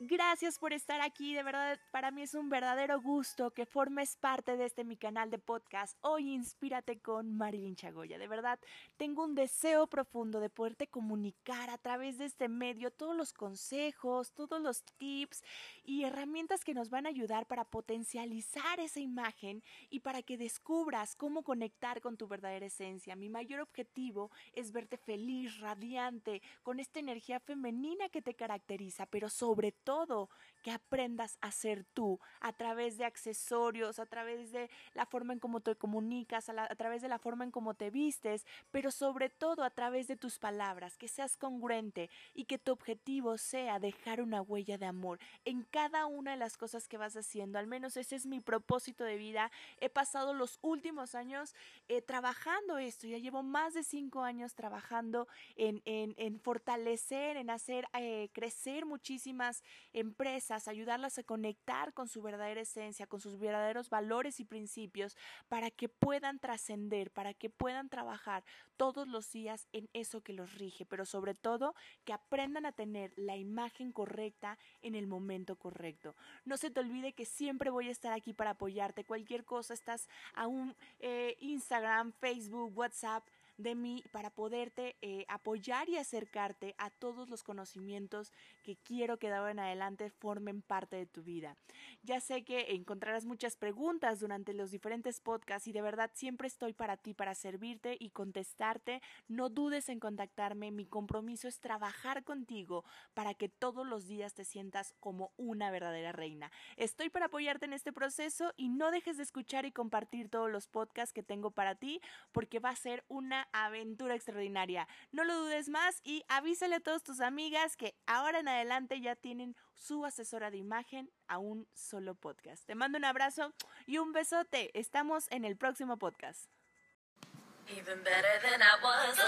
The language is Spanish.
Gracias por estar aquí, de verdad para mí es un verdadero gusto que formes parte de este mi canal de podcast. Hoy inspírate con Marilyn Chagoya. De verdad, tengo un deseo profundo de poderte comunicar a través de este medio todos los consejos, todos los tips y herramientas que nos van a ayudar para potencializar esa imagen y para que descubras cómo conectar con tu verdadera esencia. Mi mayor objetivo es verte feliz, radiante, con esta energía femenina que te caracteriza, pero sobre todo todo que aprendas a ser tú a través de accesorios, a través de la forma en cómo te comunicas, a, través de la forma en cómo te vistes, pero sobre todo a través de tus palabras, que seas congruente y que tu objetivo sea dejar una huella de amor en cada una de las cosas que vas haciendo. Al menos ese es mi propósito de vida. He pasado los últimos años eh, trabajando esto, ya llevo más de cinco años trabajando en, en, fortalecer, en hacer eh, crecer muchísimas empresas, ayudarlas a conectar con su verdadera esencia, con sus verdaderos valores y principios para que puedan trascender, para que puedan trabajar todos los días en eso que los rige, pero sobre todo que aprendan a tener la imagen correcta en el momento correcto. No se te olvide que siempre voy a estar aquí para apoyarte. Cualquier cosa, estás a un eh, Instagram, Facebook, WhatsApp de mí para poderte eh, apoyar y acercarte a todos los conocimientos que quiero que de ahora en adelante formen parte de tu vida. Ya sé que encontrarás muchas preguntas durante los diferentes podcasts y de verdad siempre estoy para ti, para servirte y contestarte. No dudes en contactarme. Mi compromiso es trabajar contigo para que todos los días te sientas como una verdadera reina. Estoy para apoyarte en este proceso y no dejes de escuchar y compartir todos los podcasts que tengo para ti porque va a ser una aventura extraordinaria. No lo dudes más y avísale a todas tus amigas que ahora en adelante ya tienen su asesora de imagen a un solo podcast. Te mando un abrazo y un besote. Estamos en el próximo podcast. Even better than I was